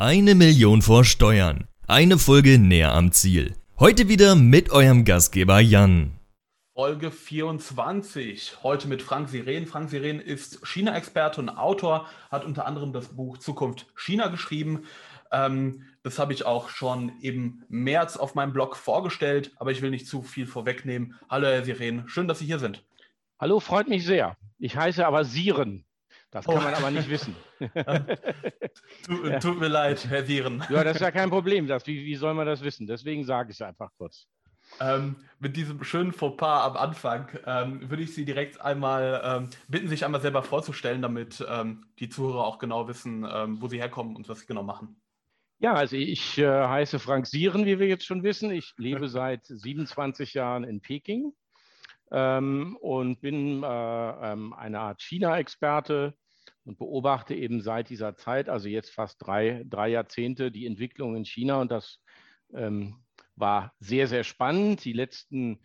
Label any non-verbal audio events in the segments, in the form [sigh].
Eine Million vor Steuern. Eine Folge näher am Ziel. Heute wieder mit eurem Gastgeber Jan. Folge 24. Heute mit Frank Siren. Frank Siren ist China-Experte und Autor, hat unter anderem das Buch Zukunft China geschrieben. Ähm, das habe ich auch schon im März auf meinem Blog vorgestellt, aber ich will nicht zu viel vorwegnehmen. Hallo, Herr Siren. Schön, dass Sie hier sind. Hallo, freut mich sehr. Ich heiße aber Siren. Das kann oh. man aber nicht wissen. [laughs] tut, tut, mir leid, Herr Sieren. Ja, das ist ja kein Problem. Das, wie, wie soll man das wissen? Deswegen sage ich es einfach kurz. Ähm, mit diesem schönen Fauxpas am Anfang ähm, würde ich Sie direkt einmal ähm, bitten, sich einmal selber vorzustellen, damit ähm, die Zuhörer auch genau wissen, ähm, wo Sie herkommen und was Sie genau machen. Ja, also ich äh, heiße Frank Sieren, wie wir jetzt schon wissen. Ich lebe seit 27 Jahren in Peking ähm, und bin äh, ähm, eine Art China-Experte und beobachte eben seit dieser Zeit, also jetzt fast drei, drei Jahrzehnte, die Entwicklung in China. Und das ähm, war sehr, sehr spannend. Die letzten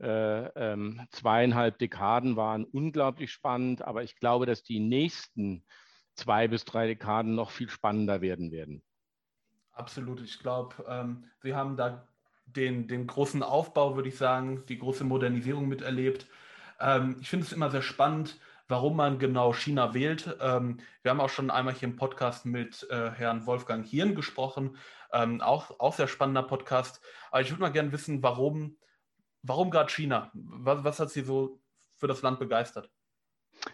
äh, ähm, zweieinhalb Dekaden waren unglaublich spannend, aber ich glaube, dass die nächsten zwei bis drei Dekaden noch viel spannender werden werden. Absolut. Ich glaube, ähm, Sie haben da den, den großen Aufbau, würde ich sagen, die große Modernisierung miterlebt. Ähm, ich finde es immer sehr spannend, warum man genau China wählt. Ähm, wir haben auch schon einmal hier im Podcast mit äh, Herrn Wolfgang Hirn gesprochen, ähm, auch, auch sehr spannender Podcast. Aber ich würde mal gerne wissen, warum, warum gerade China? Was, was hat Sie so für das Land begeistert?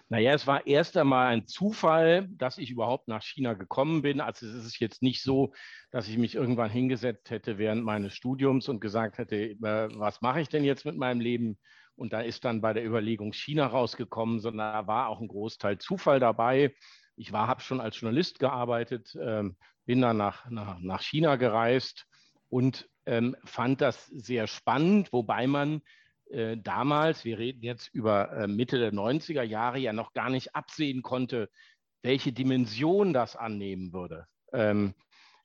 Naja, es war erst einmal ein Zufall, dass ich überhaupt nach China gekommen bin. Also es ist jetzt nicht so, dass ich mich irgendwann hingesetzt hätte während meines Studiums und gesagt hätte, äh, was mache ich denn jetzt mit meinem Leben? Und da ist dann bei der Überlegung China rausgekommen, sondern da war auch ein Großteil Zufall dabei. Ich habe schon als Journalist gearbeitet, ähm, bin dann nach, nach, nach China gereist und ähm, fand das sehr spannend, wobei man äh, damals, wir reden jetzt über äh, Mitte der 90er Jahre, ja noch gar nicht absehen konnte, welche Dimension das annehmen würde. Ähm,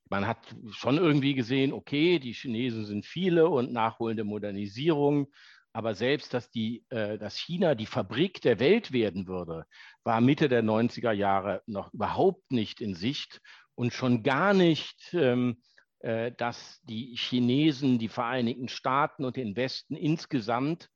man hat schon irgendwie gesehen, okay, die Chinesen sind viele und nachholende Modernisierung, aber selbst, dass, die, äh, dass China die Fabrik der Welt werden würde, war Mitte der 90er Jahre noch überhaupt nicht in Sicht und schon gar nicht ähm, äh, dass die Chinesen die Vereinigten Staaten und den Westen insgesamt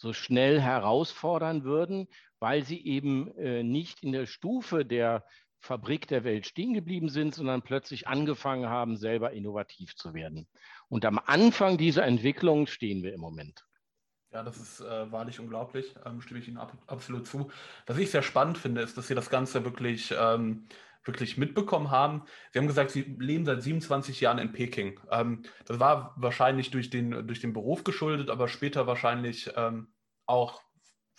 so schnell herausfordern würden, weil sie eben äh, nicht in der Stufe der Fabrik der Welt stehen geblieben sind, sondern plötzlich angefangen haben, selber innovativ zu werden. Und am Anfang dieser Entwicklung stehen wir im Moment. Ja, das ist äh, wahrlich unglaublich, ähm, stimme ich Ihnen ab, absolut zu. Was ich sehr spannend finde, ist, dass Sie das Ganze wirklich ähm, wirklich mitbekommen haben. Sie haben gesagt, Sie leben seit 27 Jahren in Peking. Ähm, das war wahrscheinlich durch den, durch den Beruf geschuldet, aber später wahrscheinlich ähm, auch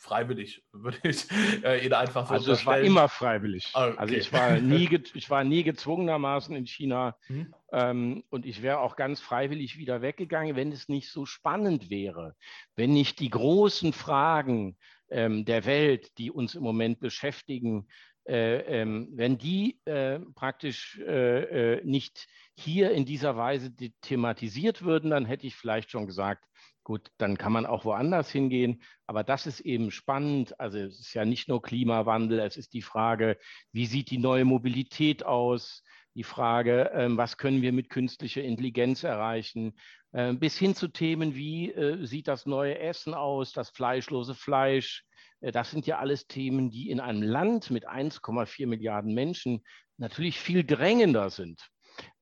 freiwillig, [laughs] würde ich äh, Ihnen einfach so Also es war immer freiwillig. Ah, okay. Also ich war, [laughs] nie ich war nie gezwungenermaßen in China mhm. ähm, und ich wäre auch ganz freiwillig wieder weggegangen, wenn es nicht so spannend wäre, wenn nicht die großen Fragen ähm, der Welt, die uns im Moment beschäftigen, äh, ähm, wenn die äh, praktisch äh, äh, nicht hier in dieser Weise thematisiert würden, dann hätte ich vielleicht schon gesagt, gut, dann kann man auch woanders hingehen. Aber das ist eben spannend. Also es ist ja nicht nur Klimawandel, es ist die Frage, wie sieht die neue Mobilität aus? Die Frage, ähm, was können wir mit künstlicher Intelligenz erreichen? Ähm, bis hin zu Themen wie äh, sieht das neue Essen aus, das fleischlose Fleisch, das sind ja alles Themen, die in einem Land mit 1,4 Milliarden Menschen natürlich viel drängender sind.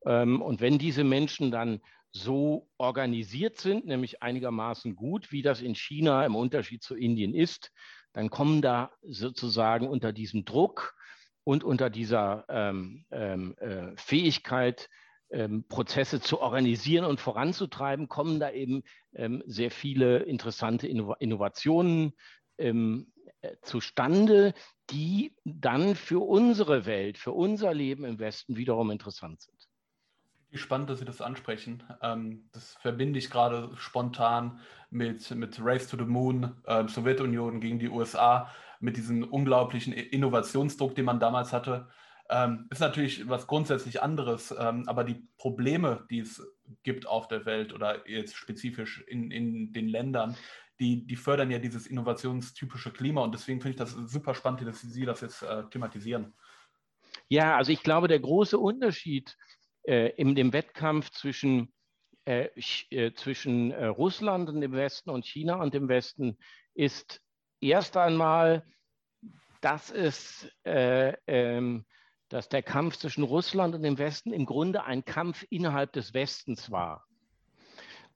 Ähm, und wenn diese Menschen dann so organisiert sind, nämlich einigermaßen gut, wie das in China im Unterschied zu Indien ist, dann kommen da sozusagen unter diesem Druck und unter dieser ähm, ähm, äh, Fähigkeit, ähm, Prozesse zu organisieren und voranzutreiben, kommen da eben ähm, sehr viele interessante Inno Innovationen ähm, äh, zustande, die dann für unsere Welt, für unser Leben im Westen wiederum interessant sind. Spannend, dass Sie das ansprechen. Ähm, das verbinde ich gerade spontan mit, mit Race to the Moon, äh, Sowjetunion gegen die USA, mit diesem unglaublichen Innovationsdruck, den man damals hatte. Ähm, ist natürlich was grundsätzlich anderes, ähm, aber die Probleme, die es gibt auf der Welt oder jetzt spezifisch in, in den Ländern, die, die fördern ja dieses innovationstypische Klima und deswegen finde ich das super spannend, dass Sie das jetzt äh, thematisieren. Ja, also ich glaube, der große Unterschied äh, in dem Wettkampf zwischen, äh, äh, zwischen äh, Russland und dem Westen und China und dem Westen ist erst einmal, dass es äh, ähm, dass der Kampf zwischen Russland und dem Westen im Grunde ein Kampf innerhalb des Westens war.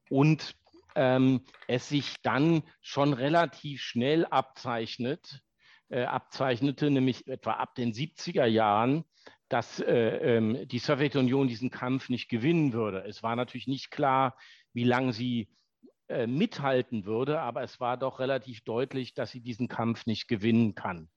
Und ähm, es sich dann schon relativ schnell abzeichnet, äh, abzeichnete, nämlich etwa ab den 70er Jahren, dass äh, ähm, die Sowjetunion diesen Kampf nicht gewinnen würde. Es war natürlich nicht klar, wie lange sie äh, mithalten würde, aber es war doch relativ deutlich, dass sie diesen Kampf nicht gewinnen kann.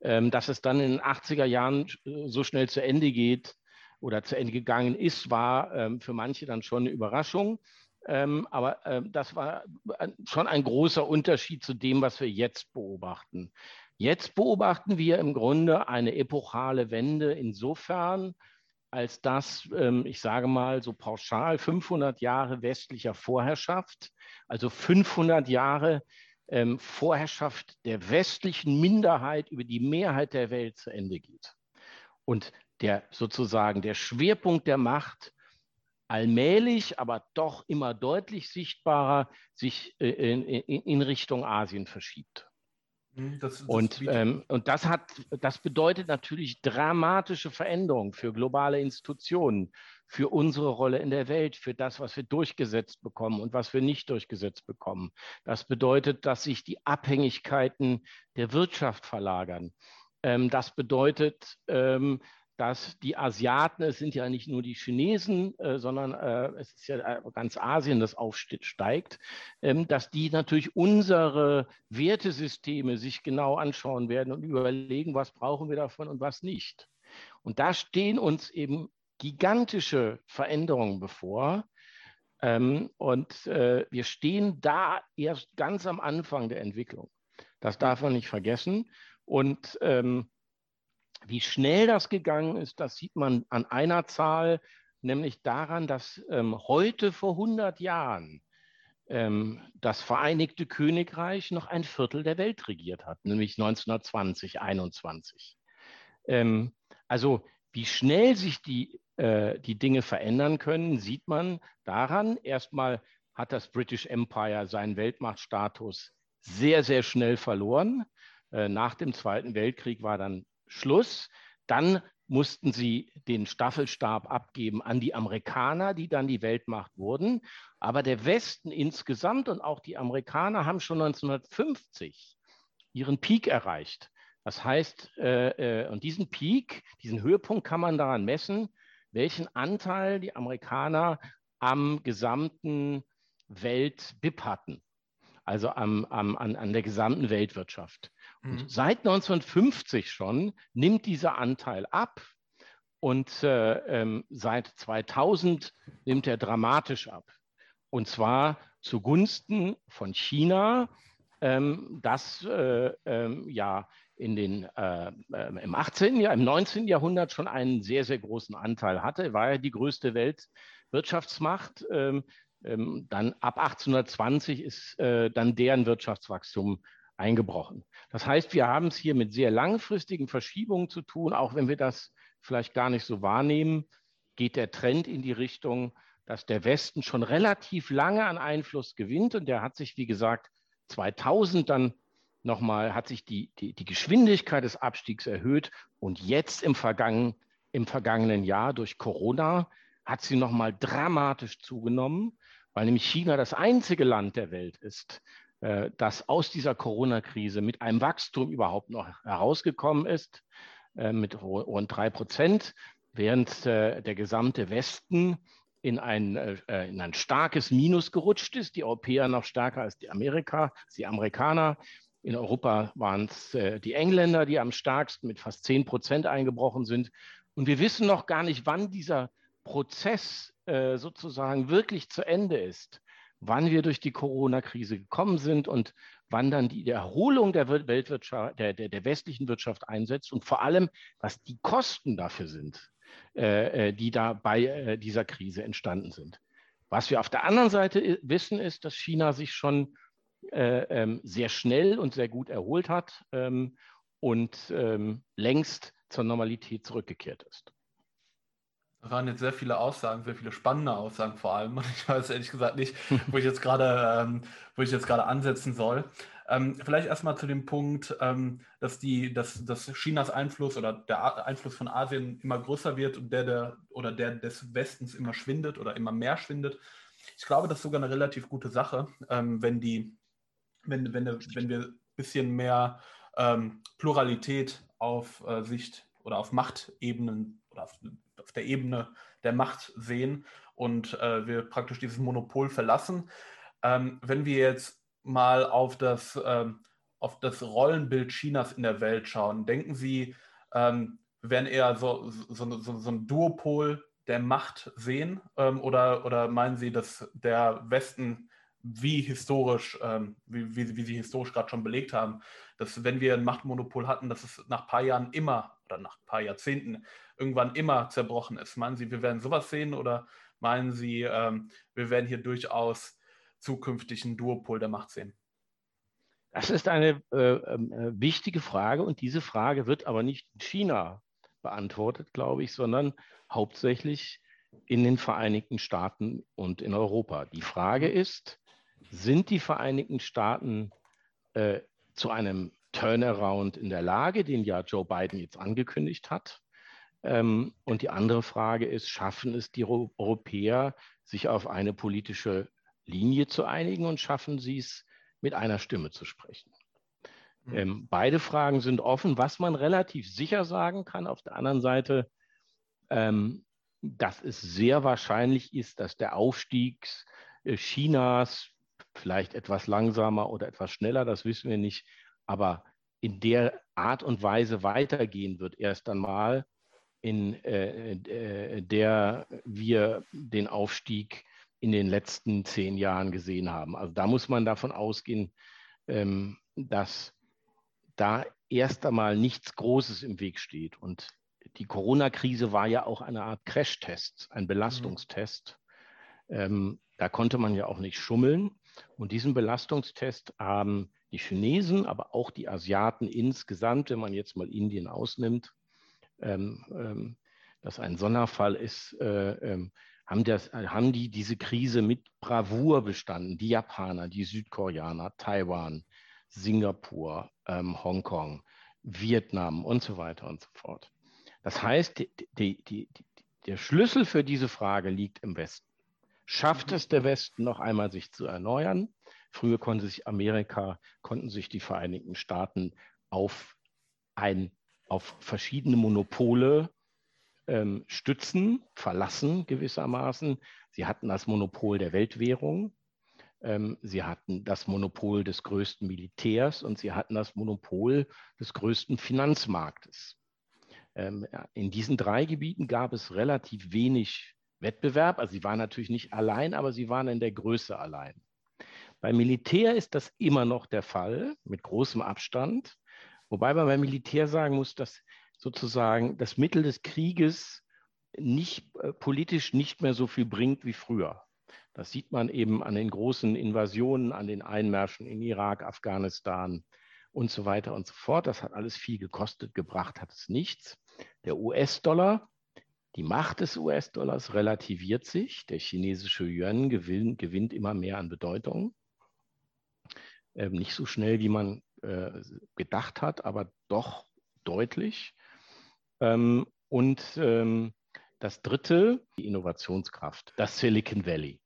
Ähm, dass es dann in den 80er Jahren äh, so schnell zu Ende geht oder zu Ende gegangen ist, war ähm, für manche dann schon eine Überraschung. Ähm, aber äh, das war schon ein großer Unterschied zu dem, was wir jetzt beobachten. Jetzt beobachten wir im Grunde eine epochale Wende insofern, als dass, ähm, ich sage mal so pauschal, 500 Jahre westlicher Vorherrschaft, also 500 Jahre ähm, Vorherrschaft der westlichen Minderheit über die Mehrheit der Welt zu Ende geht. Und der sozusagen der Schwerpunkt der Macht allmählich, aber doch immer deutlich sichtbarer sich äh, in, in, in Richtung Asien verschiebt. Hm, das, das und, ähm, und das, hat, das bedeutet natürlich dramatische Veränderungen für globale Institutionen, für unsere Rolle in der Welt, für das, was wir durchgesetzt bekommen und was wir nicht durchgesetzt bekommen. Das bedeutet, dass sich die Abhängigkeiten der Wirtschaft verlagern. Ähm, das bedeutet, ähm, dass die Asiaten, es sind ja nicht nur die Chinesen, äh, sondern äh, es ist ja äh, ganz Asien, das aufsteigt, ähm, dass die natürlich unsere Wertesysteme sich genau anschauen werden und überlegen, was brauchen wir davon und was nicht. Und da stehen uns eben gigantische Veränderungen bevor. Ähm, und äh, wir stehen da erst ganz am Anfang der Entwicklung. Das darf man nicht vergessen. Und ähm, wie schnell das gegangen ist, das sieht man an einer Zahl, nämlich daran, dass ähm, heute vor 100 Jahren ähm, das Vereinigte Königreich noch ein Viertel der Welt regiert hat, nämlich 1920, 21. Ähm, also wie schnell sich die, äh, die Dinge verändern können, sieht man daran. Erstmal hat das British Empire seinen Weltmachtstatus sehr, sehr schnell verloren. Äh, nach dem Zweiten Weltkrieg war dann Schluss. Dann mussten sie den Staffelstab abgeben an die Amerikaner, die dann die Weltmacht wurden. Aber der Westen insgesamt und auch die Amerikaner haben schon 1950 ihren Peak erreicht. Das heißt, äh, äh, und diesen Peak, diesen Höhepunkt kann man daran messen, welchen Anteil die Amerikaner am gesamten Welt-BIP hatten, also am, am, an, an der gesamten Weltwirtschaft. Mhm. seit 1950 schon nimmt dieser Anteil ab und äh, ähm, seit 2000 nimmt er dramatisch ab. Und zwar zugunsten von China, ähm, das äh, ähm, ja in den, äh, ähm, im 18. Jahr, im 19. Jahrhundert schon einen sehr, sehr großen Anteil hatte, war ja die größte Weltwirtschaftsmacht. Ähm, ähm, dann ab 1820 ist äh, dann deren Wirtschaftswachstum eingebrochen. Das heißt, wir haben es hier mit sehr langfristigen Verschiebungen zu tun, auch wenn wir das vielleicht gar nicht so wahrnehmen, geht der Trend in die Richtung, dass der Westen schon relativ lange an Einfluss gewinnt. Und der hat sich, wie gesagt, 2000 dann nochmal, hat sich die, die, die Geschwindigkeit des Abstiegs erhöht. Und jetzt im, Vergangen, im vergangenen Jahr durch Corona hat sie nochmal dramatisch zugenommen, weil nämlich China das einzige Land der Welt ist, das aus dieser Corona-Krise mit einem Wachstum überhaupt noch herausgekommen ist, äh, mit rund drei Prozent, während äh, der gesamte Westen in ein, in ein starkes Minus gerutscht ist. Die Europäer noch stärker als die Amerika, die Amerikaner. In Europa waren es die Engländer, die am stärksten mit fast 10 Prozent eingebrochen sind. Und wir wissen noch gar nicht, wann dieser Prozess sozusagen wirklich zu Ende ist wann wir durch die Corona-Krise gekommen sind und wann dann die Erholung der Weltwirtschaft, der, der, der westlichen Wirtschaft einsetzt und vor allem, was die Kosten dafür sind, äh, äh die da bei äh, dieser Krise entstanden sind. Was wir auf der anderen Seite wissen, ist, dass China sich schon äh, ähm, sehr schnell und sehr gut erholt hat ähm, und ähm, längst zur Normalität zurückgekehrt ist. Das waren jetzt sehr viele Aussagen, sehr viele spannende Aussagen vor allem. [laughs] Und ich weiß ehrlich gesagt nicht, [laughs] wo ich jetzt gerade, ähm, wo ich jetzt gerade ansetzen soll. Ähm, vielleicht erstmal zu dem Punkt, ähm, dass, die, dass, dass Chinas Einfluss oder der Einfluss von Asien immer größer wird und der, der oder der des Westens immer schwindet oder immer mehr schwindet. Ich glaube, das ist sogar eine relativ gute Sache, ähm, wenn die, wenn, wenn, wenn wir ein bisschen mehr ähm, Pluralität auf äh, Sicht oder auf Machtebenen oder auf, auf, der Ebene der Macht sehen und äh, wir praktisch dieses Monopol verlassen. Ähm, wenn wir jetzt mal auf das, ähm, auf das Rollenbild Chinas in der Welt schauen, denken Sie, ähm, wir werden eher so, so, so, so ein Duopol der Macht sehen ähm, oder, oder meinen Sie, dass der Westen wie historisch, ähm, wie, wie, wie, Sie historisch gerade schon belegt haben, dass wenn wir ein Machtmonopol hatten, dass es nach ein paar Jahren immer oder nach ein paar Jahrzehnten irgendwann immer zerbrochen ist. Meinen Sie, wir werden sowas sehen oder meinen Sie, ähm, wir werden hier durchaus zukünftigen Duopol der Macht sehen? Das ist eine äh, äh, wichtige Frage und diese Frage wird aber nicht in China beantwortet, glaube ich, sondern hauptsächlich in den Vereinigten Staaten und in Europa. Die Frage ist, sind die Vereinigten Staaten äh, zu einem Turnaround in der Lage, den ja Joe Biden jetzt angekündigt hat? Ähm, und die andere Frage ist, schaffen es die Europäer, sich auf eine politische Linie zu einigen und schaffen sie es, mit einer Stimme zu sprechen? Mhm. Ähm, beide Fragen sind offen. Was man relativ sicher sagen kann, auf der anderen Seite, ähm, dass es sehr wahrscheinlich ist, dass der Aufstieg äh, Chinas vielleicht etwas langsamer oder etwas schneller, das wissen wir nicht, aber in der Art und Weise weitergehen wird erst einmal, in äh, äh, der wir den Aufstieg in den letzten zehn Jahren gesehen haben. Also da muss man davon ausgehen, ähm, dass da erst einmal nichts Großes im Weg steht. Und die Corona-Krise war ja auch eine Art Crashtest, ein Belastungstest. Mhm. Ähm, da konnte man ja auch nicht schummeln. Und diesen Belastungstest haben die Chinesen, aber auch die Asiaten insgesamt, wenn man jetzt mal Indien ausnimmt, ähm, ähm, das ein Sonderfall ist, äh, ähm, haben, das, haben die diese Krise mit Bravour bestanden. Die Japaner, die Südkoreaner, Taiwan, Singapur, ähm, Hongkong, Vietnam und so weiter und so fort. Das heißt, die, die, die, der Schlüssel für diese Frage liegt im Westen. Schafft es der Westen noch einmal, sich zu erneuern? Früher konnte sich Amerika, konnten sich die Vereinigten Staaten auf, ein, auf verschiedene Monopole ähm, stützen, verlassen gewissermaßen. Sie hatten das Monopol der Weltwährung, ähm, sie hatten das Monopol des größten Militärs und sie hatten das Monopol des größten Finanzmarktes. Ähm, in diesen drei Gebieten gab es relativ wenig Wettbewerb. Also sie waren natürlich nicht allein, aber sie waren in der Größe allein. Beim Militär ist das immer noch der Fall, mit großem Abstand. Wobei man beim Militär sagen muss, dass sozusagen das Mittel des Krieges nicht äh, politisch nicht mehr so viel bringt wie früher. Das sieht man eben an den großen Invasionen, an den Einmärschen in Irak, Afghanistan und so weiter und so fort. Das hat alles viel gekostet, gebracht hat es nichts. Der US-Dollar, die Macht des US-Dollars relativiert sich. Der chinesische Yuan gewinnt, gewinnt immer mehr an Bedeutung. Ähm, nicht so schnell, wie man äh, gedacht hat, aber doch deutlich. Ähm, und ähm, das dritte, die Innovationskraft, das Silicon Valley.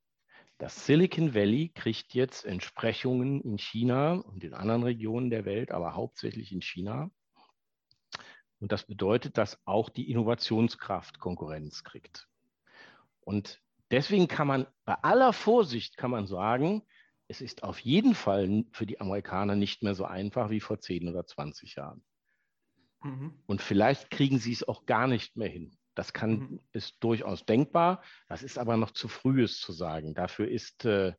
Das Silicon Valley kriegt jetzt Entsprechungen in China und in anderen Regionen der Welt, aber hauptsächlich in China. Und das bedeutet, dass auch die Innovationskraft Konkurrenz kriegt. Und deswegen kann man bei aller Vorsicht kann man sagen, es ist auf jeden Fall für die Amerikaner nicht mehr so einfach wie vor 10 oder 20 Jahren. Mhm. Und vielleicht kriegen sie es auch gar nicht mehr hin. Das kann, mhm. ist durchaus denkbar. Das ist aber noch zu früh, es zu sagen. Dafür ist äh,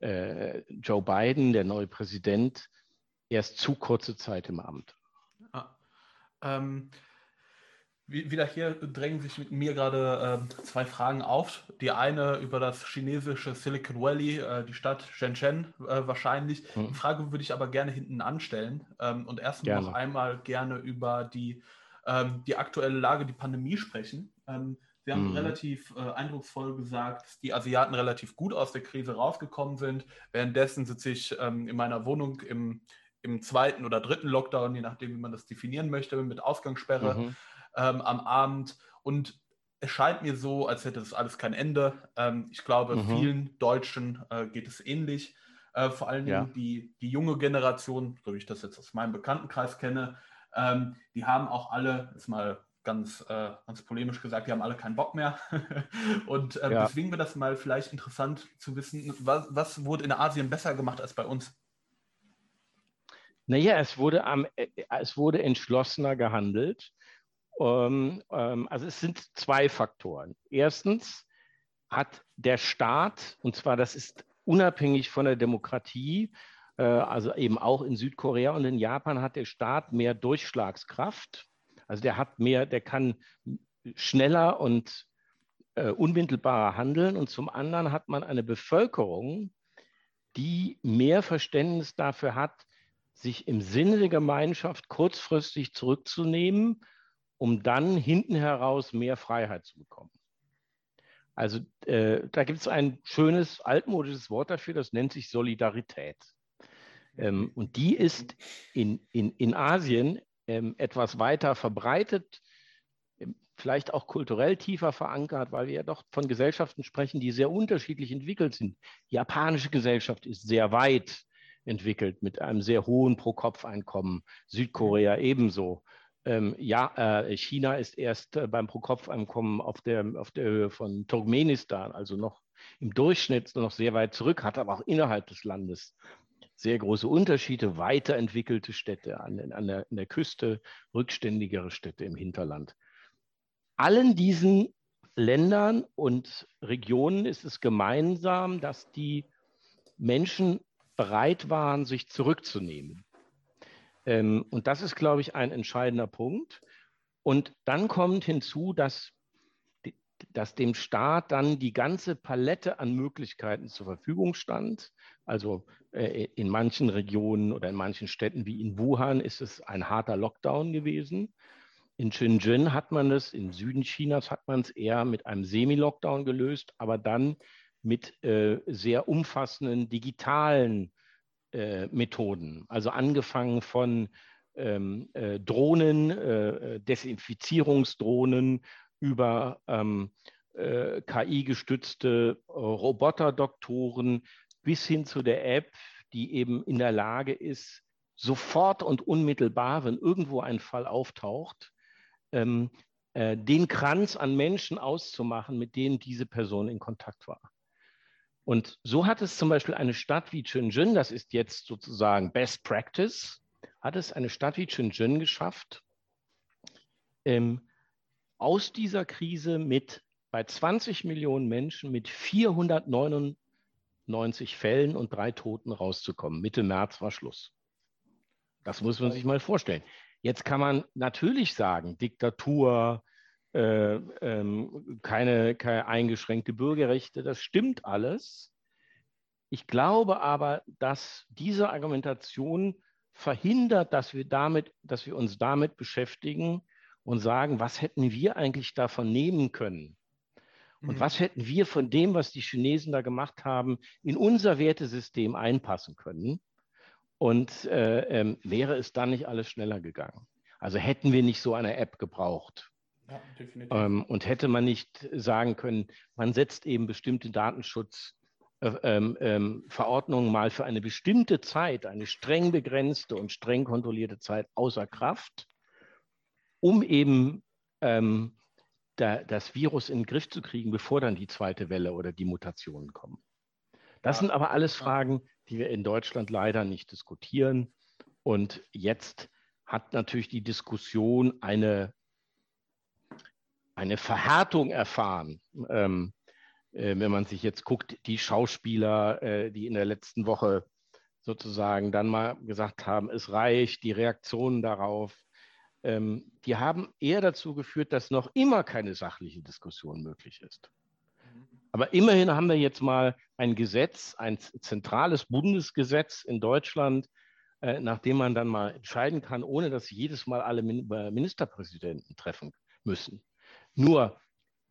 äh, Joe Biden, der neue Präsident, erst zu kurze Zeit im Amt. Ähm, wieder hier drängen sich mit mir gerade äh, zwei Fragen auf. Die eine über das chinesische Silicon Valley, äh, die Stadt Shenzhen äh, wahrscheinlich. Mhm. Die Frage würde ich aber gerne hinten anstellen ähm, und erst gerne. noch einmal gerne über die, ähm, die aktuelle Lage, die Pandemie sprechen. Ähm, Sie haben mhm. relativ äh, eindrucksvoll gesagt, dass die Asiaten relativ gut aus der Krise rausgekommen sind. Währenddessen sitze ich ähm, in meiner Wohnung im, im zweiten oder dritten Lockdown, je nachdem, wie man das definieren möchte, mit Ausgangssperre mhm. ähm, am Abend. Und es scheint mir so, als hätte das alles kein Ende. Ähm, ich glaube, mhm. vielen Deutschen äh, geht es ähnlich. Äh, vor allen Dingen ja. die, die junge Generation, so wie ich das jetzt aus meinem Bekanntenkreis kenne, ähm, die haben auch alle, ist mal ganz, äh, ganz polemisch gesagt, die haben alle keinen Bock mehr. [laughs] und äh, ja. deswegen wäre das mal vielleicht interessant zu wissen, was, was wurde in Asien besser gemacht als bei uns? Naja, es wurde, am, äh, es wurde entschlossener gehandelt. Ähm, ähm, also es sind zwei Faktoren. Erstens hat der Staat, und zwar das ist unabhängig von der Demokratie, äh, also eben auch in Südkorea und in Japan hat der Staat mehr Durchschlagskraft also der hat mehr, der kann schneller und äh, unmittelbarer handeln. Und zum anderen hat man eine Bevölkerung, die mehr Verständnis dafür hat, sich im Sinne der Gemeinschaft kurzfristig zurückzunehmen, um dann hinten heraus mehr Freiheit zu bekommen. Also äh, da gibt es ein schönes altmodisches Wort dafür, das nennt sich Solidarität. Ähm, und die ist in, in, in Asien ähm, etwas weiter verbreitet, ähm, vielleicht auch kulturell tiefer verankert, weil wir ja doch von Gesellschaften sprechen, die sehr unterschiedlich entwickelt sind. Die japanische Gesellschaft ist sehr weit entwickelt mit einem sehr hohen Pro-Kopf-Einkommen, Südkorea ebenso. Ähm, ja, äh, China ist erst äh, beim Pro-Kopf-Einkommen auf der, auf der Höhe von Turkmenistan, also noch im Durchschnitt noch sehr weit zurück, hat aber auch innerhalb des Landes sehr große Unterschiede, weiterentwickelte Städte an, an, der, an der Küste, rückständigere Städte im Hinterland. Allen diesen Ländern und Regionen ist es gemeinsam, dass die Menschen bereit waren, sich zurückzunehmen. Ähm, und das ist, glaube ich, ein entscheidender Punkt. Und dann kommt hinzu, dass, dass dem Staat dann die ganze Palette an Möglichkeiten zur Verfügung stand. Also äh, in manchen Regionen oder in manchen Städten wie in Wuhan ist es ein harter Lockdown gewesen. In Shenzhen hat man es, im Süden Chinas hat man es eher mit einem Semi-Lockdown gelöst, aber dann mit äh, sehr umfassenden digitalen äh, Methoden. Also angefangen von ähm, äh, Drohnen, äh, Desinfizierungsdrohnen über ähm, äh, KI-gestützte Roboterdoktoren bis hin zu der App, die eben in der Lage ist, sofort und unmittelbar, wenn irgendwo ein Fall auftaucht, ähm, äh, den Kranz an Menschen auszumachen, mit denen diese Person in Kontakt war. Und so hat es zum Beispiel eine Stadt wie Shenzhen, das ist jetzt sozusagen Best Practice, hat es eine Stadt wie Shenzhen geschafft, ähm, aus dieser Krise mit bei 20 Millionen Menschen mit 499 90 Fällen und drei Toten rauszukommen. Mitte März war Schluss. Das muss man sich mal vorstellen. Jetzt kann man natürlich sagen, Diktatur, äh, ähm, keine, keine eingeschränkte Bürgerrechte, das stimmt alles. Ich glaube aber, dass diese Argumentation verhindert, dass wir, damit, dass wir uns damit beschäftigen und sagen, was hätten wir eigentlich davon nehmen können? Und mhm. was hätten wir von dem, was die Chinesen da gemacht haben, in unser Wertesystem einpassen können? Und äh, ähm, wäre es dann nicht alles schneller gegangen? Also hätten wir nicht so eine App gebraucht? Ja. Ähm, und hätte man nicht sagen können, man setzt eben bestimmte Datenschutzverordnungen äh, ähm, ähm mal für eine bestimmte Zeit, eine streng begrenzte und streng kontrollierte Zeit außer Kraft, um eben ähm, da, das Virus in den Griff zu kriegen, bevor dann die zweite Welle oder die Mutationen kommen. Das ja. sind aber alles Fragen, die wir in Deutschland leider nicht diskutieren. Und jetzt hat natürlich die Diskussion eine, eine Verhärtung erfahren. Ähm, äh, wenn man sich jetzt guckt, die Schauspieler, äh, die in der letzten Woche sozusagen dann mal gesagt haben, es reicht, die Reaktionen darauf, ähm, die haben eher dazu geführt, dass noch immer keine sachliche Diskussion möglich ist. Aber immerhin haben wir jetzt mal ein Gesetz, ein zentrales Bundesgesetz in Deutschland, äh, nachdem man dann mal entscheiden kann, ohne dass jedes Mal alle Min äh, Ministerpräsidenten treffen müssen. Nur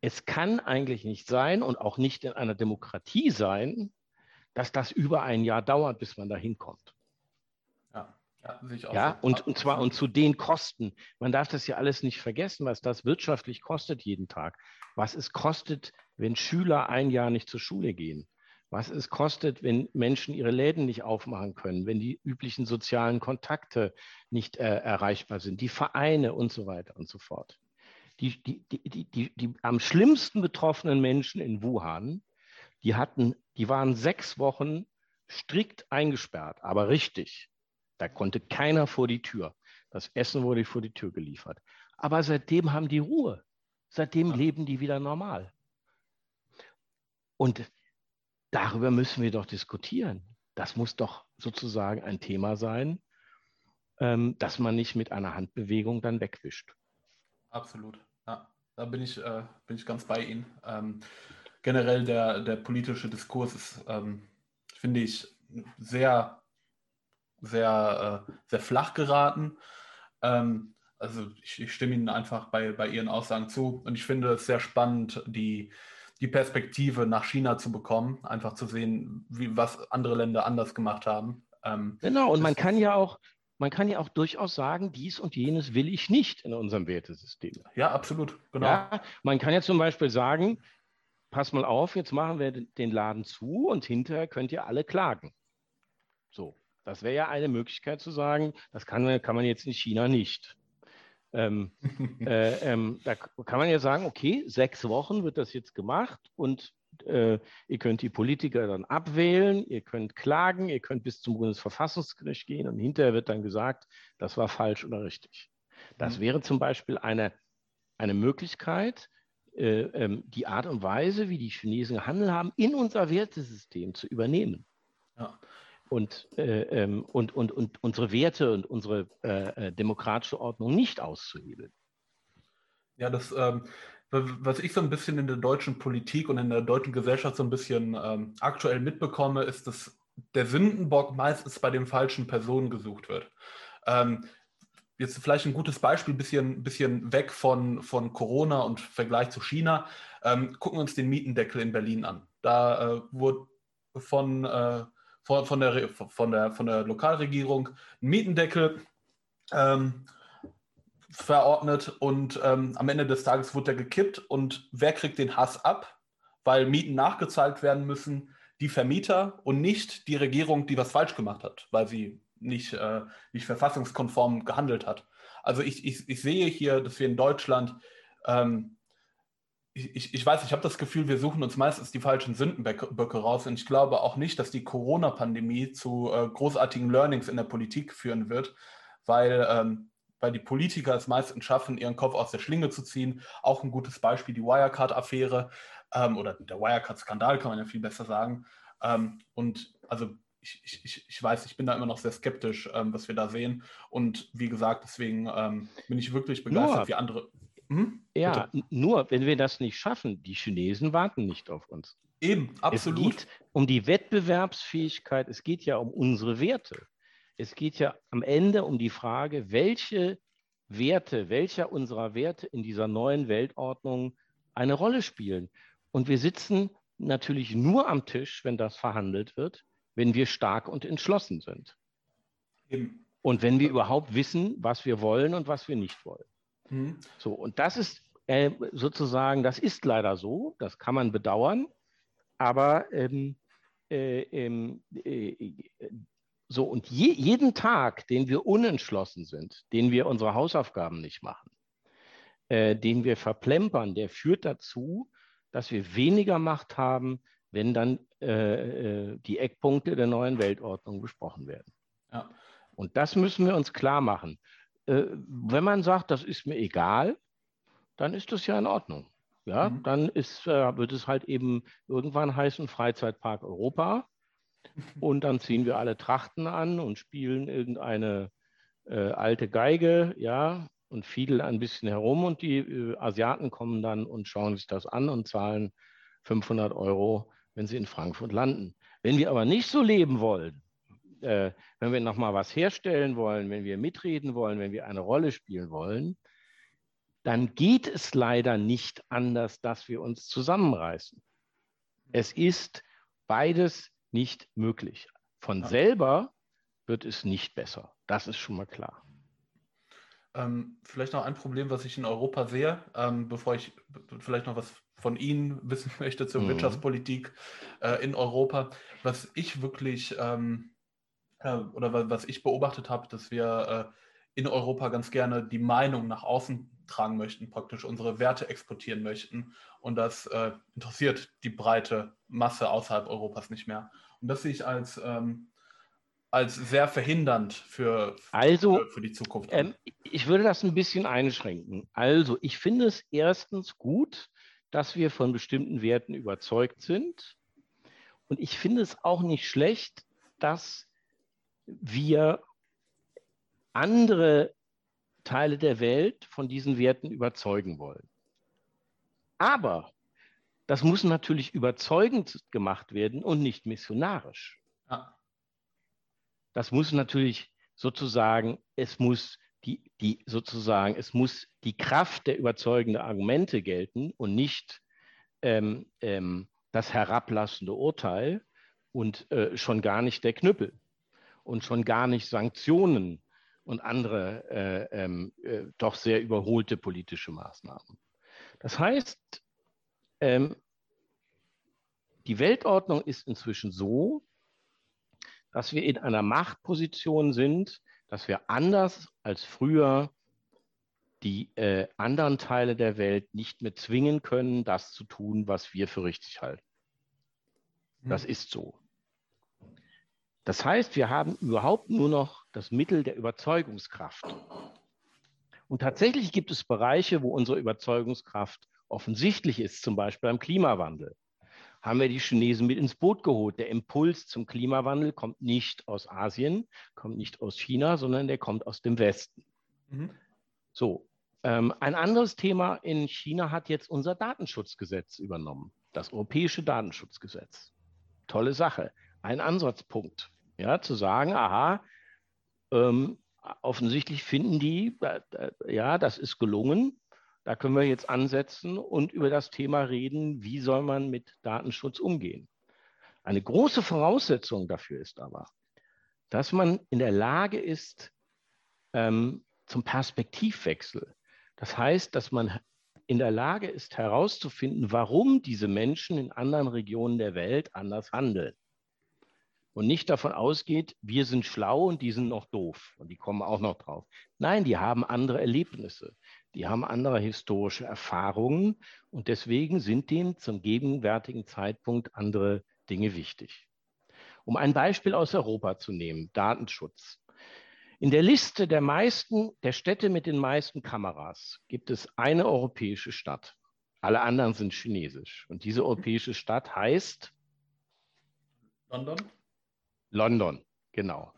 es kann eigentlich nicht sein und auch nicht in einer Demokratie sein, dass das über ein Jahr dauert, bis man da hinkommt. Ja, ja, ja und, und zwar und zu den Kosten. Man darf das ja alles nicht vergessen, was das wirtschaftlich kostet jeden Tag. Was es kostet, wenn Schüler ein Jahr nicht zur Schule gehen. Was es kostet, wenn Menschen ihre Läden nicht aufmachen können, wenn die üblichen sozialen Kontakte nicht äh, erreichbar sind, die Vereine und so weiter und so fort die, die, die, die, die am schlimmsten betroffenen Menschen in Wuhan, die hatten, die waren sechs Wochen strikt eingesperrt, aber richtig. Da konnte keiner vor die Tür. Das Essen wurde vor die Tür geliefert. Aber seitdem haben die Ruhe. Seitdem ja. leben die wieder normal. Und darüber müssen wir doch diskutieren. Das muss doch sozusagen ein Thema sein, ähm, das man nicht mit einer Handbewegung dann wegwischt. Absolut. Ja, da bin ich, äh, bin ich ganz bei Ihnen. Ähm, generell der, der politische Diskurs ist, ähm, finde ich, sehr, sehr, äh, sehr flach geraten. Ähm, also ich, ich, stimme Ihnen einfach bei, bei Ihren Aussagen zu und ich finde es sehr spannend, die, die Perspektive nach China zu bekommen, einfach zu sehen, wie, was andere Länder anders gemacht haben. Ähm, genau, und man kann ja auch, man kann ja auch durchaus sagen, dies und jenes will ich nicht in unserem Wertesystem. Ja, absolut. Genau. Ja, man kann ja zum Beispiel sagen, pass mal auf, jetzt machen wir den Laden zu und hinterher könnt ihr alle klagen. So, das wäre ja eine Möglichkeit zu sagen, das kann, kann man jetzt in China nicht. Ähm, [laughs] äh, ähm, da kann man ja sagen, okay, sechs Wochen wird das jetzt gemacht und äh, ihr könnt die Politiker dann abwählen, ihr könnt klagen, ihr könnt bis zum Bundesverfassungsgericht gehen und hinterher wird dann gesagt, das war falsch oder richtig. Das mhm. wäre zum Beispiel eine, eine Möglichkeit, äh, ähm, die Art und Weise, wie die Chinesen gehandelt haben, in unser Wertesystem zu übernehmen. Ja. Und, äh, ähm, und, und, und unsere Werte und unsere äh, äh demokratische Ordnung nicht auszuhebeln. Ja, das, ähm, was ich so ein bisschen in der deutschen Politik und in der deutschen Gesellschaft so ein bisschen ähm, aktuell mitbekomme, ist, dass der Sündenbock meistens bei den falschen Personen gesucht wird. Ähm, jetzt vielleicht ein gutes Beispiel, bisschen, bisschen weg von, von Corona und Vergleich zu China. Ähm, gucken wir uns den Mietendeckel in Berlin an. Da äh, wurde von, äh, von, von, der, von, der, von der Lokalregierung ein Mietendeckel ähm, verordnet und ähm, am Ende des Tages wurde er gekippt und wer kriegt den Hass ab? Weil Mieten nachgezahlt werden müssen, die Vermieter und nicht die Regierung, die was falsch gemacht hat, weil sie nicht, äh, nicht verfassungskonform gehandelt hat. Also ich, ich, ich sehe hier, dass wir in Deutschland, ähm, ich, ich weiß, ich habe das Gefühl, wir suchen uns meistens die falschen Sündenböcke raus und ich glaube auch nicht, dass die Corona-Pandemie zu äh, großartigen Learnings in der Politik führen wird, weil ähm, weil die Politiker es meistens schaffen, ihren Kopf aus der Schlinge zu ziehen. Auch ein gutes Beispiel die Wirecard-Affäre ähm, oder der Wirecard-Skandal, kann man ja viel besser sagen. Ähm, und also ich, ich, ich weiß, ich bin da immer noch sehr skeptisch, ähm, was wir da sehen. Und wie gesagt, deswegen ähm, bin ich wirklich begeistert, nur, wie andere. Hm? Ja, nur wenn wir das nicht schaffen, die Chinesen warten nicht auf uns. Eben, absolut. Es geht um die Wettbewerbsfähigkeit, es geht ja um unsere Werte es geht ja am Ende um die Frage, welche Werte, welcher unserer Werte in dieser neuen Weltordnung eine Rolle spielen. Und wir sitzen natürlich nur am Tisch, wenn das verhandelt wird, wenn wir stark und entschlossen sind. Eben. Und wenn wir überhaupt wissen, was wir wollen und was wir nicht wollen. Mhm. So, und das ist äh, sozusagen, das ist leider so, das kann man bedauern, aber ähm, äh, ähm, äh, so, und je, jeden Tag, den wir unentschlossen sind, den wir unsere Hausaufgaben nicht machen, äh, den wir verplempern, der führt dazu, dass wir weniger Macht haben, wenn dann äh, äh, die Eckpunkte der neuen Weltordnung besprochen werden. Ja. Und das müssen wir uns klar machen. Äh, wenn man sagt, das ist mir egal, dann ist das ja in Ordnung. Ja, mhm. dann ist, äh, wird es halt eben irgendwann heißen Freizeitpark Europa und dann ziehen wir alle Trachten an und spielen irgendeine äh, alte Geige, ja, und fiedeln ein bisschen herum und die äh, Asiaten kommen dann und schauen sich das an und zahlen 500 Euro, wenn sie in Frankfurt landen. Wenn wir aber nicht so leben wollen, äh, wenn wir nochmal was herstellen wollen, wenn wir mitreden wollen, wenn wir eine Rolle spielen wollen, dann geht es leider nicht anders, dass wir uns zusammenreißen. Es ist beides nicht möglich. Von selber wird es nicht besser. Das ist schon mal klar. Ähm, vielleicht noch ein Problem, was ich in Europa sehe, ähm, bevor ich vielleicht noch was von Ihnen [laughs] wissen möchte zur mhm. Wirtschaftspolitik äh, in Europa. Was ich wirklich ähm, äh, oder was ich beobachtet habe, dass wir äh, in Europa ganz gerne die Meinung nach außen tragen möchten, praktisch unsere Werte exportieren möchten. Und das äh, interessiert die breite Masse außerhalb Europas nicht mehr. Und das sehe ich als, ähm, als sehr verhindernd für, also, für, für die Zukunft. Ähm, ich würde das ein bisschen einschränken. Also, ich finde es erstens gut, dass wir von bestimmten Werten überzeugt sind. Und ich finde es auch nicht schlecht, dass wir andere Teile der Welt von diesen Werten überzeugen wollen. Aber das muss natürlich überzeugend gemacht werden und nicht missionarisch. Ja. Das muss natürlich sozusagen, es muss die, die sozusagen, es muss die Kraft der überzeugenden Argumente gelten und nicht ähm, ähm, das herablassende Urteil und äh, schon gar nicht der Knüppel und schon gar nicht Sanktionen und andere äh, ähm, äh, doch sehr überholte politische Maßnahmen. Das heißt, ähm, die Weltordnung ist inzwischen so, dass wir in einer Machtposition sind, dass wir anders als früher die äh, anderen Teile der Welt nicht mehr zwingen können, das zu tun, was wir für richtig halten. Das hm. ist so. Das heißt, wir haben überhaupt nur noch das Mittel der Überzeugungskraft. Und tatsächlich gibt es Bereiche, wo unsere Überzeugungskraft offensichtlich ist, zum Beispiel beim Klimawandel. Haben wir die Chinesen mit ins Boot geholt. Der Impuls zum Klimawandel kommt nicht aus Asien, kommt nicht aus China, sondern der kommt aus dem Westen. Mhm. So, ähm, ein anderes Thema in China hat jetzt unser Datenschutzgesetz übernommen, das europäische Datenschutzgesetz. Tolle Sache, ein Ansatzpunkt. Ja, zu sagen, aha, ähm, offensichtlich finden die, äh, äh, ja, das ist gelungen. Da können wir jetzt ansetzen und über das Thema reden, wie soll man mit Datenschutz umgehen. Eine große Voraussetzung dafür ist aber, dass man in der Lage ist ähm, zum Perspektivwechsel. Das heißt, dass man in der Lage ist herauszufinden, warum diese Menschen in anderen Regionen der Welt anders handeln und nicht davon ausgeht, wir sind schlau und die sind noch doof und die kommen auch noch drauf. Nein, die haben andere Erlebnisse, die haben andere historische Erfahrungen und deswegen sind denen zum gegenwärtigen Zeitpunkt andere Dinge wichtig. Um ein Beispiel aus Europa zu nehmen, Datenschutz. In der Liste der meisten, der Städte mit den meisten Kameras gibt es eine europäische Stadt. Alle anderen sind chinesisch. Und diese europäische Stadt heißt London? London, genau.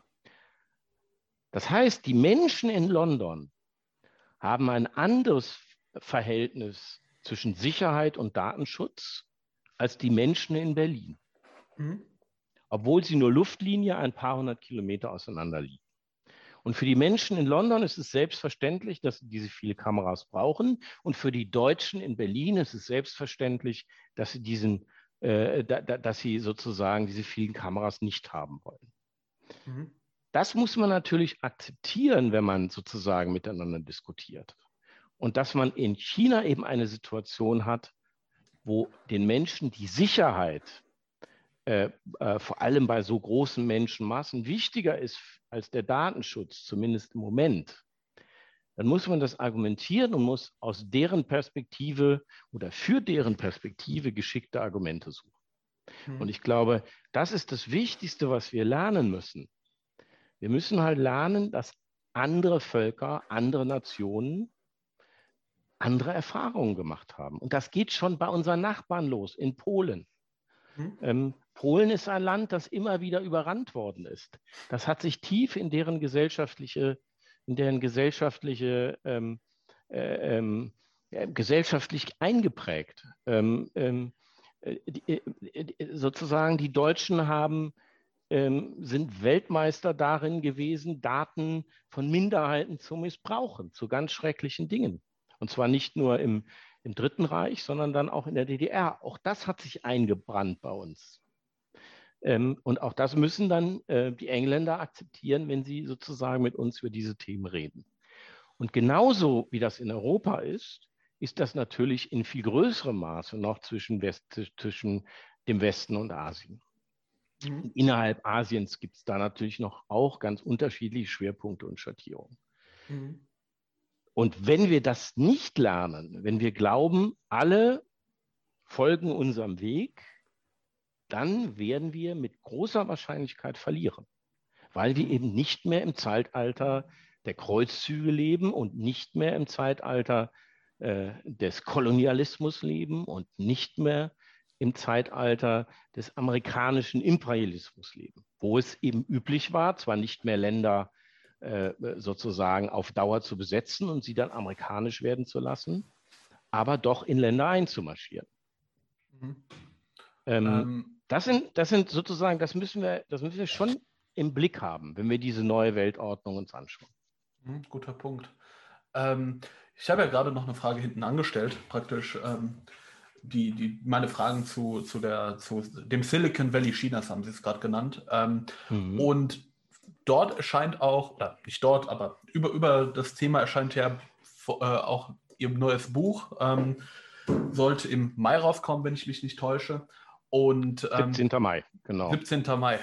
Das heißt, die Menschen in London haben ein anderes Verhältnis zwischen Sicherheit und Datenschutz als die Menschen in Berlin. Mhm. Obwohl sie nur Luftlinie ein paar hundert Kilometer auseinander liegen. Und für die Menschen in London ist es selbstverständlich, dass sie diese viele Kameras brauchen. Und für die Deutschen in Berlin ist es selbstverständlich, dass sie diesen äh, da, da, dass sie sozusagen diese vielen Kameras nicht haben wollen. Mhm. Das muss man natürlich akzeptieren, wenn man sozusagen miteinander diskutiert. Und dass man in China eben eine Situation hat, wo den Menschen die Sicherheit äh, äh, vor allem bei so großen Menschenmassen wichtiger ist als der Datenschutz, zumindest im Moment dann muss man das argumentieren und muss aus deren Perspektive oder für deren Perspektive geschickte Argumente suchen. Mhm. Und ich glaube, das ist das Wichtigste, was wir lernen müssen. Wir müssen halt lernen, dass andere Völker, andere Nationen andere Erfahrungen gemacht haben. Und das geht schon bei unseren Nachbarn los, in Polen. Mhm. Ähm, Polen ist ein Land, das immer wieder überrannt worden ist. Das hat sich tief in deren gesellschaftliche in deren gesellschaftliche ähm, äh, ähm, gesellschaftlich eingeprägt. Ähm, ähm äh, die, äh, sozusagen die Deutschen haben ähm, sind Weltmeister darin gewesen, Daten von Minderheiten zu missbrauchen, zu ganz schrecklichen Dingen. Und zwar nicht nur im, im Dritten Reich, sondern dann auch in der DDR. Auch das hat sich eingebrannt bei uns. Ähm, und auch das müssen dann äh, die Engländer akzeptieren, wenn sie sozusagen mit uns über diese Themen reden. Und genauso wie das in Europa ist, ist das natürlich in viel größerem Maße noch zwischen, West, zwischen dem Westen und Asien. Mhm. Innerhalb Asiens gibt es da natürlich noch auch ganz unterschiedliche Schwerpunkte und Schattierungen. Mhm. Und wenn wir das nicht lernen, wenn wir glauben, alle folgen unserem Weg, dann werden wir mit großer Wahrscheinlichkeit verlieren, weil wir eben nicht mehr im Zeitalter der Kreuzzüge leben und nicht mehr im Zeitalter äh, des Kolonialismus leben und nicht mehr im Zeitalter des amerikanischen Imperialismus leben, wo es eben üblich war, zwar nicht mehr Länder äh, sozusagen auf Dauer zu besetzen und sie dann amerikanisch werden zu lassen, aber doch in Länder einzumarschieren. Mhm. Ähm, ähm, das, sind, das sind sozusagen, das müssen, wir, das müssen wir schon im Blick haben, wenn wir diese neue Weltordnung uns anschauen. Mhm, guter Punkt. Ähm, ich habe ja gerade noch eine Frage hinten angestellt, praktisch ähm, die, die, meine Fragen zu, zu, der, zu dem Silicon Valley Chinas haben Sie es gerade genannt. Ähm, mhm. Und dort erscheint auch, oder nicht dort, aber über, über das Thema erscheint ja äh, auch Ihr neues Buch. Ähm, sollte im Mai rauskommen, wenn ich mich nicht täusche. Und, ähm, 17. Mai, genau. 17. Mai.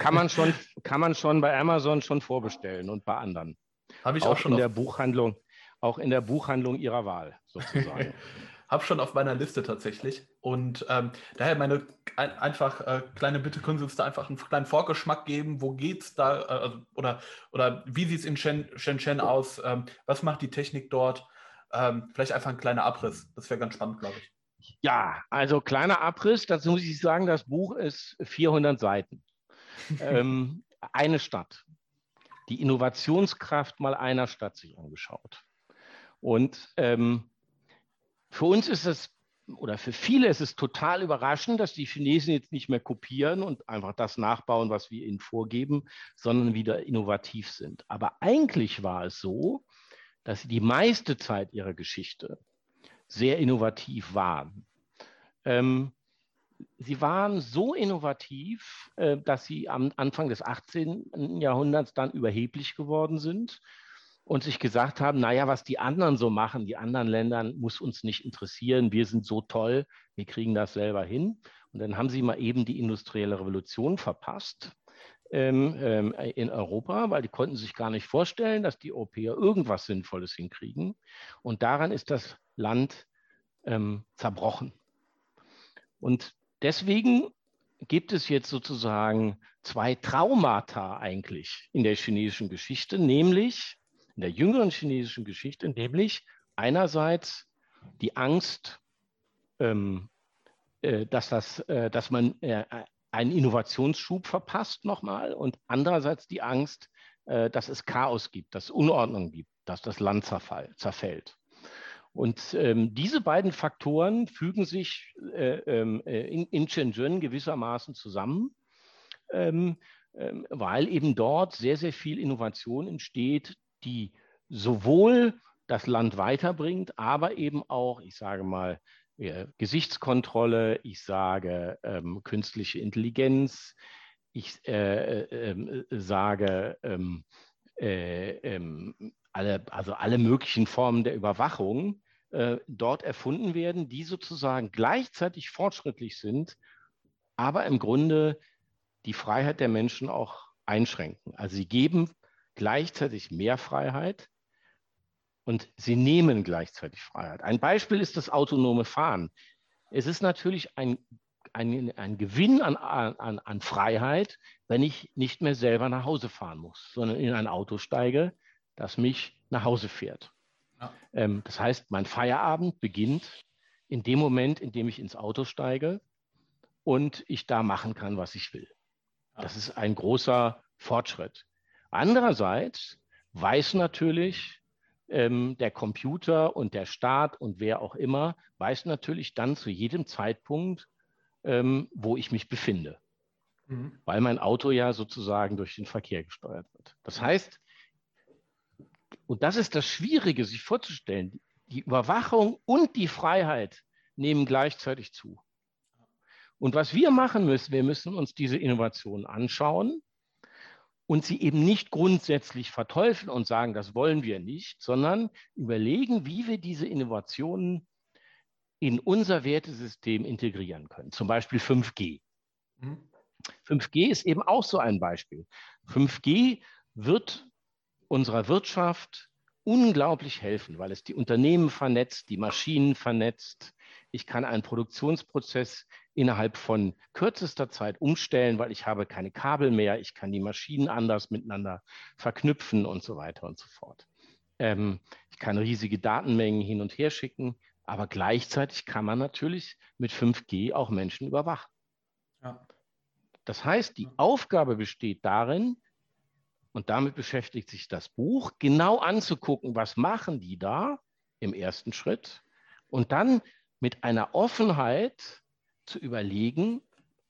Kann man, [laughs] schon, kann man schon bei Amazon schon vorbestellen und bei anderen. Habe ich auch, auch schon in der Buchhandlung, auch in der Buchhandlung Ihrer Wahl sozusagen. [laughs] habe schon auf meiner Liste tatsächlich. Und ähm, daher meine ein, einfach äh, kleine Bitte, können Sie uns da einfach einen kleinen Vorgeschmack geben? Wo geht's da? Äh, also, oder, oder wie sieht es in Shen, Shenzhen aus? Ähm, was macht die Technik dort? Ähm, vielleicht einfach ein kleiner Abriss. Das wäre ganz spannend, glaube ich. Ja, also kleiner Abriss. Dazu muss ich sagen, das Buch ist 400 Seiten. ähm, [laughs] eine Stadt. Die Innovationskraft mal einer Stadt sich angeschaut. Und ähm, für uns ist es, oder für viele ist es total überraschend, dass die Chinesen jetzt nicht mehr kopieren und einfach das nachbauen, was wir ihnen vorgeben, sondern wieder innovativ sind. Aber eigentlich war es so, dass sie die meiste Zeit ihrer Geschichte sehr innovativ waren. Ähm, sie waren so innovativ, äh, dass sie am Anfang des 18. Jahrhunderts dann überheblich geworden sind und sich gesagt haben, naja, was die anderen so machen, die anderen Länder muss uns nicht interessieren, wir sind so toll, wir kriegen das selber hin. Und dann haben sie mal eben die industrielle Revolution verpasst ähm, ähm, in Europa, weil die konnten sich gar nicht vorstellen, dass die Europäer irgendwas Sinnvolles hinkriegen. Und daran ist das Land ähm, zerbrochen. Und deswegen gibt es jetzt sozusagen zwei Traumata eigentlich in der chinesischen Geschichte, nämlich in der jüngeren chinesischen Geschichte, nämlich einerseits die Angst, ähm, äh, dass, das, äh, dass man äh, einen Innovationsschub verpasst nochmal und andererseits die Angst, äh, dass es Chaos gibt, dass Unordnung gibt, dass das Land zerfall, zerfällt. Und ähm, diese beiden Faktoren fügen sich äh, ähm, äh, in, in Shenzhen gewissermaßen zusammen, ähm, ähm, weil eben dort sehr, sehr viel Innovation entsteht, die sowohl das Land weiterbringt, aber eben auch, ich sage mal, Gesichtskontrolle, ich sage ähm, künstliche Intelligenz, ich äh, äh, sage ähm, äh, ähm, alle, also alle möglichen Formen der Überwachung äh, dort erfunden werden, die sozusagen gleichzeitig fortschrittlich sind, aber im Grunde die Freiheit der Menschen auch einschränken. Also sie geben gleichzeitig mehr Freiheit und sie nehmen gleichzeitig Freiheit. Ein Beispiel ist das autonome Fahren. Es ist natürlich ein, ein, ein Gewinn an, an, an Freiheit, wenn ich nicht mehr selber nach Hause fahren muss, sondern in ein Auto steige, das mich nach Hause fährt. Ja. Ähm, das heißt, mein Feierabend beginnt in dem Moment, in dem ich ins Auto steige und ich da machen kann, was ich will. Ja. Das ist ein großer Fortschritt. Andererseits weiß natürlich ähm, der Computer und der Staat und wer auch immer, weiß natürlich dann zu jedem Zeitpunkt, ähm, wo ich mich befinde. Mhm. Weil mein Auto ja sozusagen durch den Verkehr gesteuert wird. Das heißt, und das ist das Schwierige, sich vorzustellen, die Überwachung und die Freiheit nehmen gleichzeitig zu. Und was wir machen müssen, wir müssen uns diese Innovationen anschauen und sie eben nicht grundsätzlich verteufeln und sagen, das wollen wir nicht, sondern überlegen, wie wir diese Innovationen in unser Wertesystem integrieren können. Zum Beispiel 5G. Mhm. 5G ist eben auch so ein Beispiel. 5G wird unserer Wirtschaft unglaublich helfen, weil es die Unternehmen vernetzt, die Maschinen vernetzt. Ich kann einen Produktionsprozess innerhalb von kürzester Zeit umstellen, weil ich habe keine Kabel mehr. Ich kann die Maschinen anders miteinander verknüpfen und so weiter und so fort. Ähm, ich kann riesige Datenmengen hin und her schicken, aber gleichzeitig kann man natürlich mit 5G auch Menschen überwachen. Ja. Das heißt, die Aufgabe besteht darin, und damit beschäftigt sich das Buch, genau anzugucken, was machen die da im ersten Schritt und dann mit einer Offenheit zu überlegen,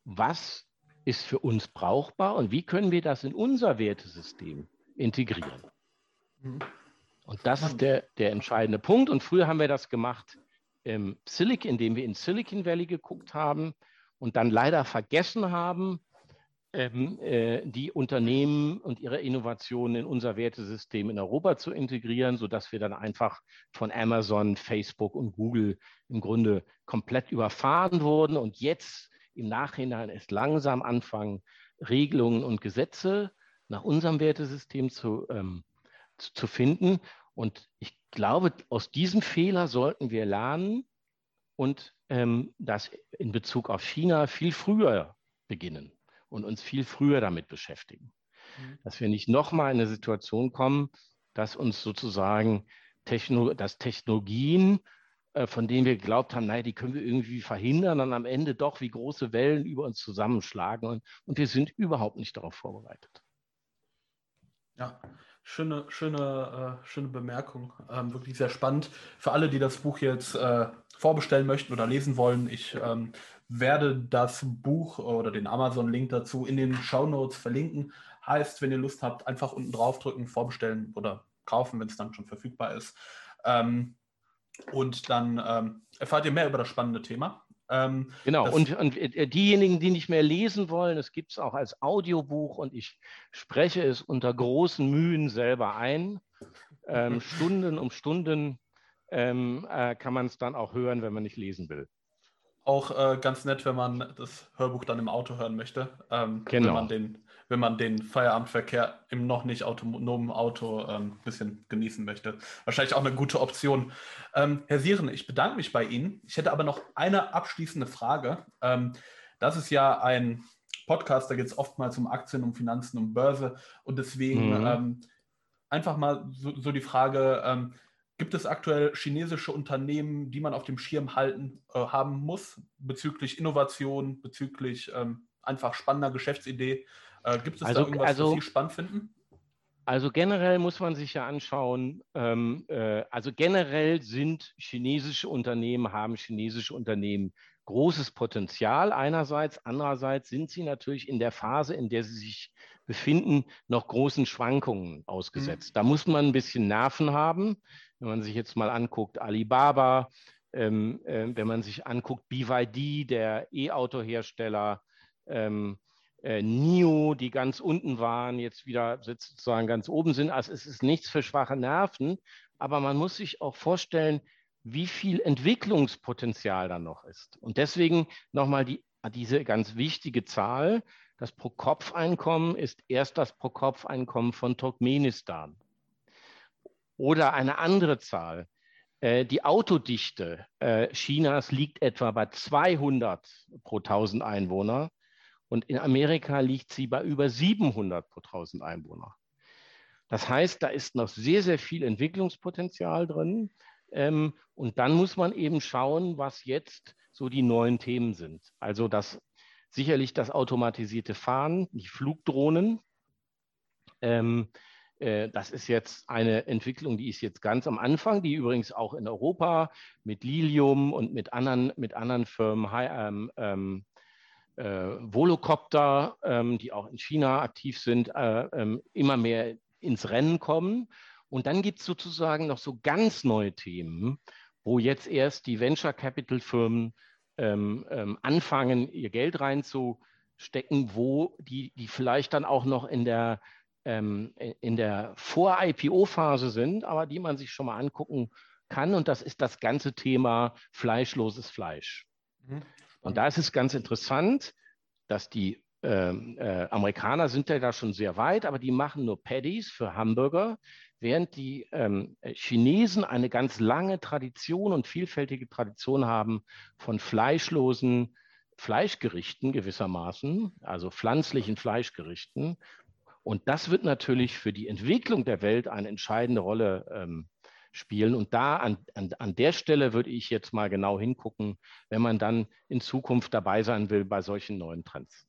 was ist für uns brauchbar und wie können wir das in unser Wertesystem integrieren. Mhm. Und das ist der, der entscheidende Punkt. Und früher haben wir das gemacht im Silicon, indem wir in Silicon Valley geguckt haben und dann leider vergessen haben, ähm, äh, die Unternehmen und ihre Innovationen in unser Wertesystem in Europa zu integrieren, sodass wir dann einfach von Amazon, Facebook und Google im Grunde komplett überfahren wurden und jetzt im Nachhinein erst langsam anfangen, Regelungen und Gesetze nach unserem Wertesystem zu, ähm, zu, zu finden. Und ich glaube, aus diesem Fehler sollten wir lernen und ähm, das in Bezug auf China viel früher beginnen und uns viel früher damit beschäftigen. Mhm. Dass wir nicht nochmal in eine Situation kommen, dass uns sozusagen Techno dass Technologien, äh, von denen wir geglaubt haben, naja, die können wir irgendwie verhindern, dann am Ende doch wie große Wellen über uns zusammenschlagen und, und wir sind überhaupt nicht darauf vorbereitet. Ja, schöne, schöne, äh, schöne Bemerkung. Ähm, wirklich sehr spannend. Für alle, die das Buch jetzt äh, vorbestellen möchten oder lesen wollen, ich ähm, werde das Buch oder den Amazon-Link dazu in den Show Notes verlinken. Heißt, wenn ihr Lust habt, einfach unten draufdrücken, vorbestellen oder kaufen, wenn es dann schon verfügbar ist. Ähm, und dann ähm, erfahrt ihr mehr über das spannende Thema. Ähm, genau, und, und, äh, diejenigen, die nicht mehr lesen wollen, es gibt es auch als Audiobuch und ich spreche es unter großen Mühen selber ein. Ähm, [laughs] Stunden um Stunden ähm, äh, kann man es dann auch hören, wenn man nicht lesen will auch äh, ganz nett, wenn man das Hörbuch dann im Auto hören möchte. Ähm, genau. Wenn man, den, wenn man den Feierabendverkehr im noch nicht autonomen Auto ein ähm, bisschen genießen möchte. Wahrscheinlich auch eine gute Option. Ähm, Herr Sieren, ich bedanke mich bei Ihnen. Ich hätte aber noch eine abschließende Frage. Ähm, das ist ja ein Podcast, da geht es oftmals um Aktien, um Finanzen, um Börse. Und deswegen mhm. Ähm, einfach mal so, so die Frage, Gibt es aktuell chinesische Unternehmen, die man auf dem Schirm halten äh, haben muss bezüglich Innovation, bezüglich ähm, einfach spannender Geschäftsidee? Äh, gibt es also, da irgendwas, also, was Sie spannend finden? Also generell muss man sich ja anschauen, ähm, äh, also generell sind chinesische Unternehmen, haben chinesische Unternehmen großes Potenzial einerseits, andererseits sind sie natürlich in der Phase, in der sie sich befinden, noch großen Schwankungen ausgesetzt. Mhm. Da muss man ein bisschen Nerven haben. Wenn man sich jetzt mal anguckt, Alibaba, ähm, äh, wenn man sich anguckt, BYD, der E-Auto-Hersteller, ähm, äh, NIO, die ganz unten waren, jetzt wieder sozusagen ganz oben sind. Also es ist nichts für schwache Nerven, aber man muss sich auch vorstellen, wie viel Entwicklungspotenzial da noch ist. Und deswegen nochmal die, diese ganz wichtige Zahl. Das Pro-Kopf-Einkommen ist erst das Pro-Kopf-Einkommen von Turkmenistan. Oder eine andere Zahl. Äh, die Autodichte äh, Chinas liegt etwa bei 200 pro 1000 Einwohner und in Amerika liegt sie bei über 700 pro 1000 Einwohner. Das heißt, da ist noch sehr, sehr viel Entwicklungspotenzial drin. Ähm, und dann muss man eben schauen, was jetzt so die neuen Themen sind. Also das sicherlich das automatisierte Fahren, die Flugdrohnen. Ähm, äh, das ist jetzt eine Entwicklung, die ist jetzt ganz am Anfang, die übrigens auch in Europa mit Lilium und mit anderen, mit anderen Firmen, ähm, ähm, äh, Volocopter, ähm, die auch in China aktiv sind, äh, ähm, immer mehr ins Rennen kommen. Und dann gibt es sozusagen noch so ganz neue Themen, wo jetzt erst die Venture Capital Firmen ähm, ähm, anfangen, ihr Geld reinzustecken, wo die, die vielleicht dann auch noch in der, ähm, in der Vor-IPO-Phase sind, aber die man sich schon mal angucken kann. Und das ist das ganze Thema fleischloses Fleisch. Mhm. Und da ist es ganz interessant, dass die ähm, äh, Amerikaner sind ja da schon sehr weit, aber die machen nur Patties für Hamburger, während die ähm, Chinesen eine ganz lange Tradition und vielfältige Tradition haben von fleischlosen Fleischgerichten gewissermaßen, also pflanzlichen Fleischgerichten. Und das wird natürlich für die Entwicklung der Welt eine entscheidende Rolle ähm, spielen. Und da an, an, an der Stelle würde ich jetzt mal genau hingucken, wenn man dann in Zukunft dabei sein will bei solchen neuen Trends.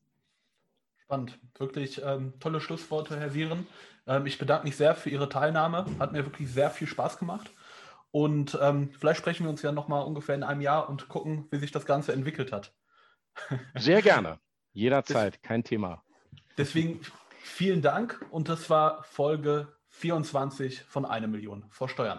Spannend. Wirklich ähm, tolle Schlussworte, Herr Viren. Ähm, ich bedanke mich sehr für Ihre Teilnahme. Hat mir wirklich sehr viel Spaß gemacht. Und ähm, vielleicht sprechen wir uns ja nochmal ungefähr in einem Jahr und gucken, wie sich das Ganze entwickelt hat. [laughs] Sehr gerne. Jederzeit, kein Thema. Deswegen vielen Dank und das war Folge 24 von 1 Million vor Steuern.